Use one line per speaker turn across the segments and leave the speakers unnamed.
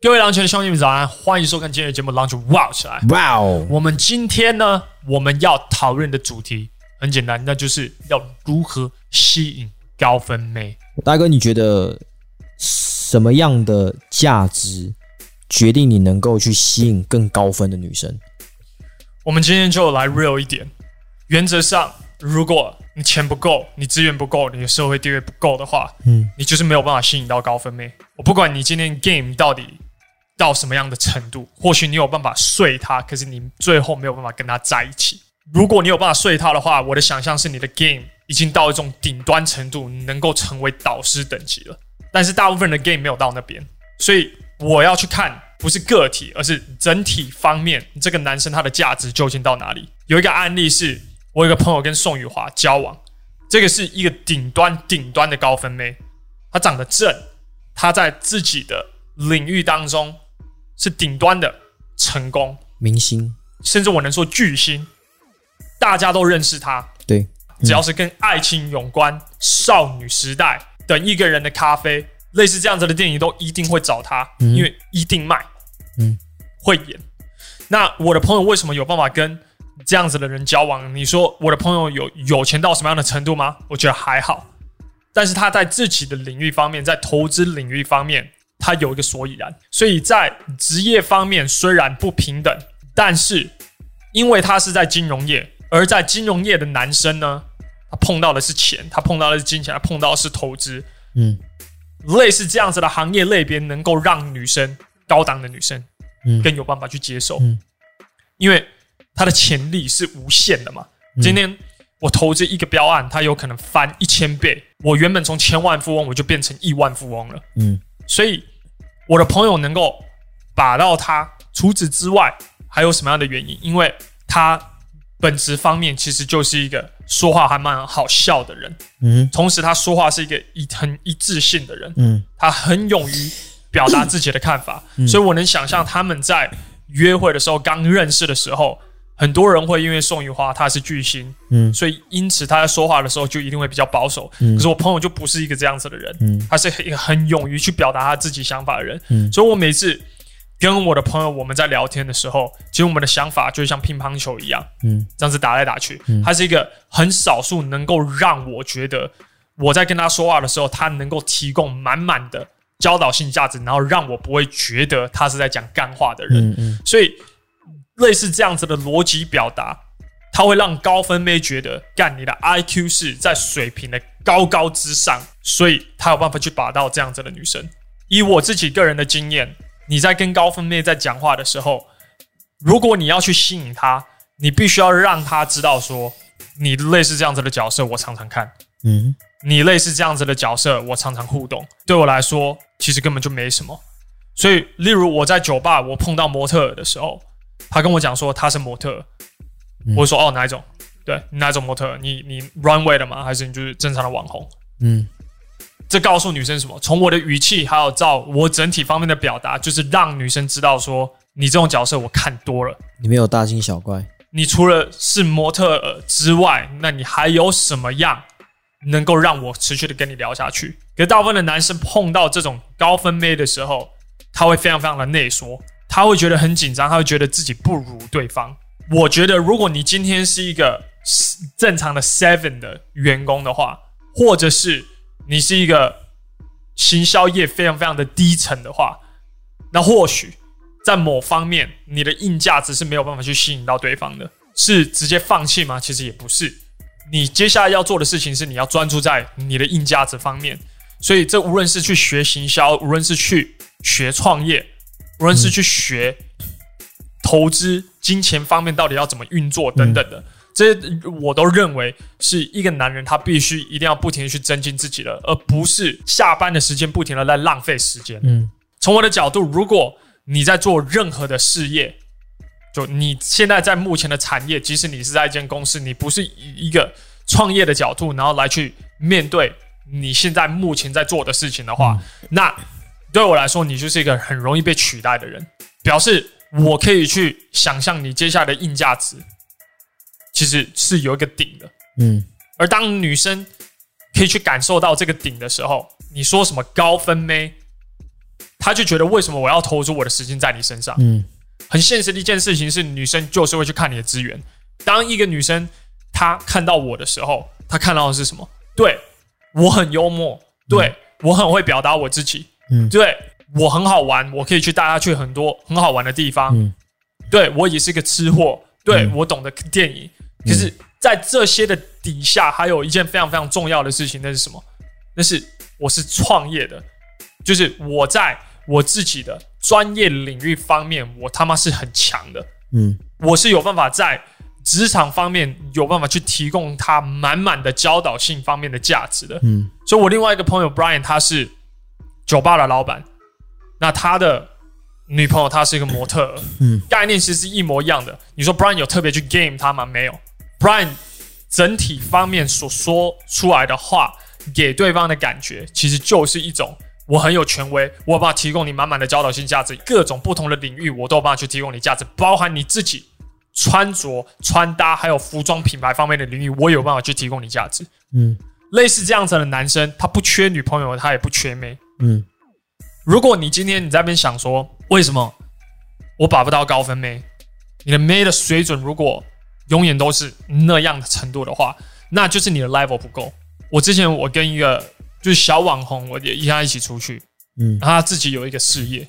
各位狼球的兄弟们早安，欢迎收看今天的节目《狼球哇起来》。
哇哦！
我们今天呢，我们要讨论的主题很简单，那就是要如何吸引高分妹。
大哥，你觉得什么样的价值决定你能够去吸引更高分的女生？
我们今天就来 real 一点。原则上，如果你钱不够，你资源不够，你的社会地位不够的话，嗯，你就是没有办法吸引到高分妹。我不管你今天 game 到底。到什么样的程度？或许你有办法睡他，可是你最后没有办法跟他在一起。如果你有办法睡他的话，我的想象是你的 game 已经到一种顶端程度，能够成为导师等级了。但是大部分人的 game 没有到那边，所以我要去看不是个体，而是整体方面，这个男生他的价值究竟到哪里？有一个案例是，我有一个朋友跟宋雨华交往，这个是一个顶端顶端的高分妹，她长得正，她在自己的领域当中。是顶端的成功
明星，
甚至我能说巨星，大家都认识他。
对，
只要是跟爱情有关，少女时代等一个人的咖啡，类似这样子的电影，都一定会找他，嗯、因为一定卖。嗯，会演。那我的朋友为什么有办法跟这样子的人交往？你说我的朋友有有钱到什么样的程度吗？我觉得还好，但是他在自己的领域方面，在投资领域方面。他有一个所以然，所以在职业方面虽然不平等，但是因为他是在金融业，而在金融业的男生呢，他碰到的是钱，他碰到的是金钱，他碰到的是投资，嗯，类似这样子的行业类别，能够让女生高档的女生，嗯，更有办法去接受，嗯，因为他的潜力是无限的嘛。今天我投资一个标案，他有可能翻一千倍，我原本从千万富翁，我就变成亿万富翁了，嗯。所以，我的朋友能够把到他，除此之外还有什么样的原因？因为他本质方面其实就是一个说话还蛮好笑的人，嗯，同时他说话是一个一很一致性的人，嗯，他很勇于表达自己的看法，所以我能想象他们在约会的时候刚认识的时候。很多人会因为宋雨花她是巨星，嗯，所以因此他在说话的时候就一定会比较保守。嗯，可是我朋友就不是一个这样子的人，嗯，他是一个很勇于去表达他自己想法的人，嗯，所以我每次跟我的朋友我们在聊天的时候，其实我们的想法就像乒乓球一样，嗯，这样子打来打去，嗯，他是一个很少数能够让我觉得我在跟他说话的时候，他能够提供满满的教导性价值，然后让我不会觉得他是在讲干话的人，嗯嗯，所以。类似这样子的逻辑表达，它会让高分妹觉得，干你的 IQ 是在水平的高高之上，所以他有办法去把到这样子的女生。以我自己个人的经验，你在跟高分妹在讲话的时候，如果你要去吸引她，你必须要让她知道说，你类似这样子的角色，我常常看，嗯，你类似这样子的角色，我常常互动，对我来说，其实根本就没什么。所以，例如我在酒吧，我碰到模特的时候。他跟我讲说他是模特，嗯、我说哦，哪一种？对，哪一种模特？你你 runway 的吗？还是你就是正常的网红？嗯，这告诉女生什么？从我的语气还有照我整体方面的表达，就是让女生知道说你这种角色我看多了，
你没有大惊小怪。
你除了是模特之外，那你还有什么样能够让我持续的跟你聊下去？可是大部分的男生碰到这种高分妹的时候，他会非常非常的内缩。他会觉得很紧张，他会觉得自己不如对方。我觉得，如果你今天是一个正常的 seven 的员工的话，或者是你是一个行销业非常非常的低层的话，那或许在某方面你的硬价值是没有办法去吸引到对方的，是直接放弃吗？其实也不是。你接下来要做的事情是你要专注在你的硬价值方面。所以，这无论是去学行销，无论是去学创业。无论是去学投资、金钱方面到底要怎么运作等等的，这些我都认为是一个男人他必须一定要不停的去增进自己的，而不是下班的时间不停的在浪费时间。嗯，从我的角度，如果你在做任何的事业，就你现在在目前的产业，即使你是在一间公司，你不是以一个创业的角度，然后来去面对你现在目前在做的事情的话，那。对我来说，你就是一个很容易被取代的人，表示我可以去想象你接下来的硬价值，其实是有一个顶的。嗯，而当女生可以去感受到这个顶的时候，你说什么高分妹，她就觉得为什么我要投资我的时间在你身上？
嗯，
很现实的一件事情是，女生就是会去看你的资源。当一个女生她看到我的时候，她看到的是什么？对，我很幽默，对，我很会表达我自己，
嗯，
对，我很好玩，我可以去带他去很多很好玩的地方，
嗯，
对，我也是个吃货，对，我懂得电影。可是，在这些的底下，还有一件非常非常重要的事情，那是什么？那是我是创业的，就是我在我自己的专业领域方面，我他妈是很强的，
嗯，
我是有办法在职场方面有办法去提供他满满的教导性方面的价值的，
嗯，
所以我另外一个朋友 Brian 他是酒吧的老板，那他的女朋友她是一个模特儿，
嗯，
概念其实是一模一样的。你说 Brian 有特别去 game 他吗？没有，Brian 整体方面所说出来的话。给对方的感觉，其实就是一种我很有权威，我有办法提供你满满的教导性价值，各种不同的领域我都有办法去提供你价值，包含你自己穿着、穿搭，还有服装品牌方面的领域，我有办法去提供你价值。
嗯，
类似这样子的男生，他不缺女朋友，他也不缺妹。
嗯，
如果你今天你在那边想说，为什么我把不到高分妹？你的妹的水准如果永远都是那样的程度的话，那就是你的 level 不够。我之前我跟一个就是小网红，我也跟他一起出去，
嗯，
然后他自己有一个事业，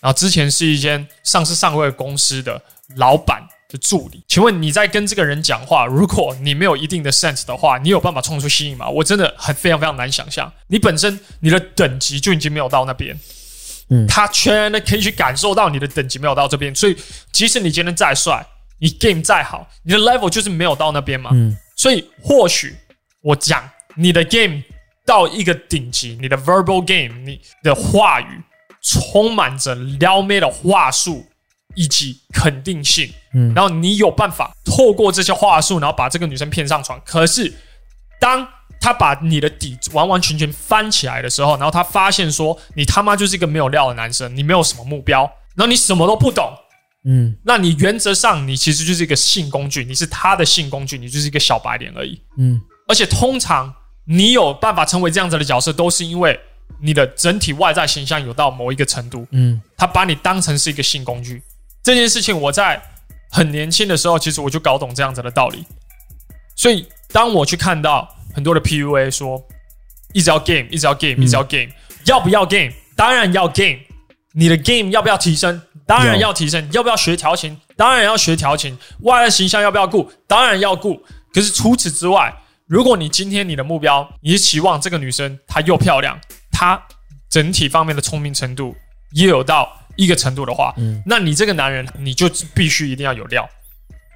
然后之前是一间上市上位公司的老板的助理。请问你在跟这个人讲话，如果你没有一定的 sense 的话，你有办法冲出吸引吗？我真的很非常非常难想象。你本身你的等级就已经没有到那边，
嗯，
他全然的可以去感受到你的等级没有到这边，所以即使你今天再帅，你 game 再好，你的 level 就是没有到那边嘛，
嗯，
所以或许我讲。你的 game 到一个顶级，你的 verbal game，你的话语充满着撩妹的话术以及肯定性，
嗯，
然后你有办法透过这些话术，然后把这个女生骗上床。可是，当他把你的底完完全全翻起来的时候，然后他发现说你他妈就是一个没有料的男生，你没有什么目标，然后你什么都不懂，
嗯，
那你原则上你其实就是一个性工具，你是他的性工具，你就是一个小白脸而已，
嗯，
而且通常。你有办法成为这样子的角色，都是因为你的整体外在形象有到某一个程度。
嗯，
他把你当成是一个性工具。这件事情我在很年轻的时候，其实我就搞懂这样子的道理。所以当我去看到很多的 PUA 说，一直要 game，一直要 game，一直要 game，要不要 game？当然要 game。你的 game 要不要提升？当然要提升。要不要学调情？当然要学调情。外在形象要不要顾？当然要顾。可是除此之外，如果你今天你的目标，你是期望这个女生她又漂亮，她整体方面的聪明程度也有到一个程度的话，
嗯，
那你这个男人你就必须一定要有料。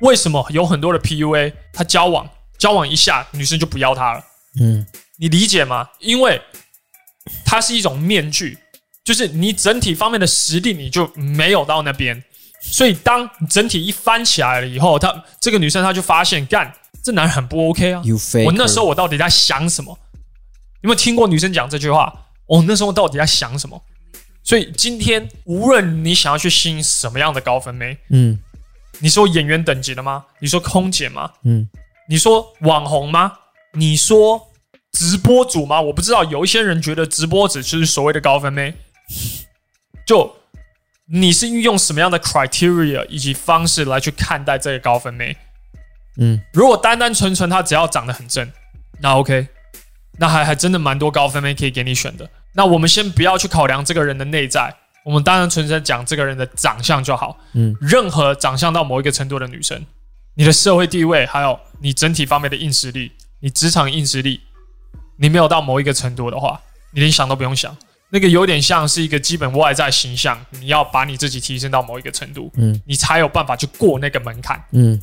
为什么有很多的 PUA，他交往交往一下，女生就不要他了？
嗯，
你理解吗？因为它是一种面具，就是你整体方面的实力你就没有到那边，所以当整体一翻起来了以后，他这个女生她就发现干。这男人很不 OK 啊.我那时候我到底在想什么？有没有听过女生讲这句话？我那时候到底在想什么？所以今天无论你想要去吸引什么样的高分妹，
嗯，
你说演员等级的吗？你说空姐吗？
嗯，
你说网红吗？你说直播主吗？我不知道，有一些人觉得直播主就是所谓的高分妹。就你是运用什么样的 criteria 以及方式来去看待这个高分妹？
嗯，
如果单单纯纯他只要长得很正，那 OK，那还还真的蛮多高分妹可以给你选的。那我们先不要去考量这个人的内在，我们单单纯纯讲这个人的长相就好。
嗯，
任何长相到某一个程度的女生，你的社会地位，还有你整体方面的硬实力，你职场硬实力，你没有到某一个程度的话，你连想都不用想。那个有点像是一个基本外在形象，你要把你自己提升到某一个程度，
嗯，
你才有办法去过那个门槛，
嗯。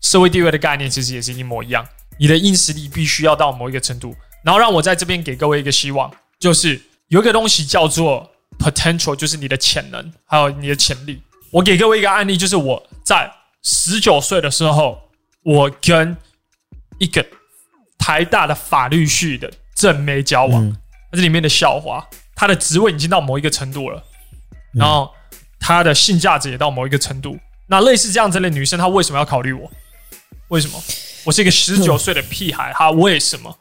社会地位的概念其实也是一模一样，你的硬实力必须要到某一个程度。然后让我在这边给各位一个希望，就是有一个东西叫做 potential，就是你的潜能，还有你的潜力。我给各位一个案例，就是我在十九岁的时候，我跟一个台大的法律系的正妹交往，
嗯、
这里面的校花，她的职位已经到某一个程度了，然后她的性价值也到某一个程度。那类似这样子的女生，她为什么要考虑我？为什么？我是一个十九岁的屁孩，她为什么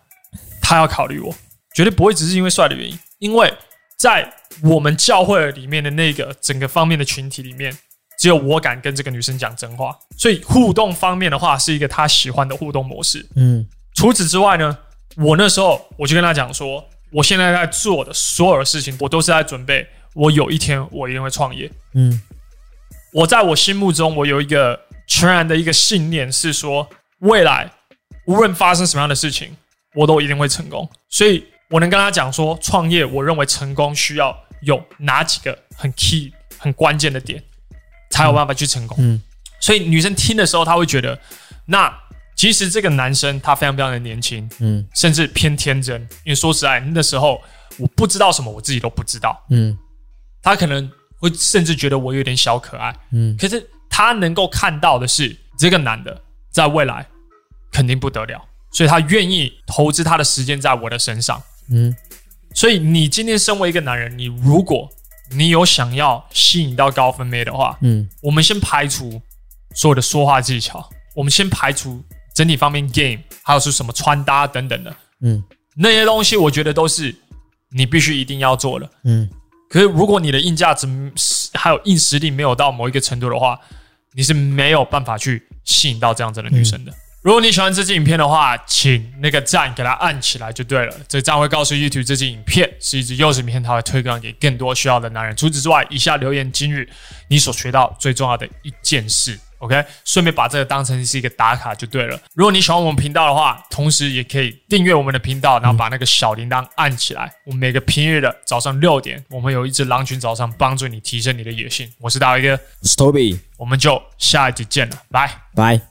她要考虑我？绝对不会只是因为帅的原因，因为在我们教会里面的那个整个方面的群体里面，只有我敢跟这个女生讲真话，所以互动方面的话是一个她喜欢的互动模式。
嗯，
除此之外呢，我那时候我就跟她讲说，我现在在做的所有的事情，我都是在准备，我有一天我一定会创业。
嗯，
我在我心目中，我有一个全然的一个信念是说，未来无论发生什么样的事情，我都一定会成功。所以。我能跟他讲说，创业，我认为成功需要有哪几个很 key、很关键的点，才有办法去成功。
嗯，
所以女生听的时候，她会觉得，那其实这个男生他非常非常的年轻，
嗯，
甚至偏天真。因为说实在，那时候我不知道什么，我自己都不知道。
嗯，
他可能会甚至觉得我有点小可爱。
嗯，
可是他能够看到的是，这个男的在未来肯定不得了，所以他愿意投资他的时间在我的身上。
嗯，
所以你今天身为一个男人，你如果你有想要吸引到高分妹的话，
嗯，
我们先排除所有的说话技巧，我们先排除整体方面 game，还有是什么穿搭等等的，
嗯，
那些东西我觉得都是你必须一定要做的，
嗯。
可是如果你的硬价值还有硬实力没有到某一个程度的话，你是没有办法去吸引到这样子的女生的。嗯如果你喜欢这支影片的话，请那个赞给它按起来就对了。这赞会告诉 YouTube 这支影片是一支优质影片，它会推广给更多需要的男人。除此之外，以下留言今日你所学到最重要的一件事，OK？顺便把这个当成是一个打卡就对了。如果你喜欢我们频道的话，同时也可以订阅我们的频道，然后把那个小铃铛按起来。我们每个平日的早上六点，我们有一支狼群早上帮助你提升你的野性。我是大威哥，
我是 Toby，
我们就下一集见了，拜
拜。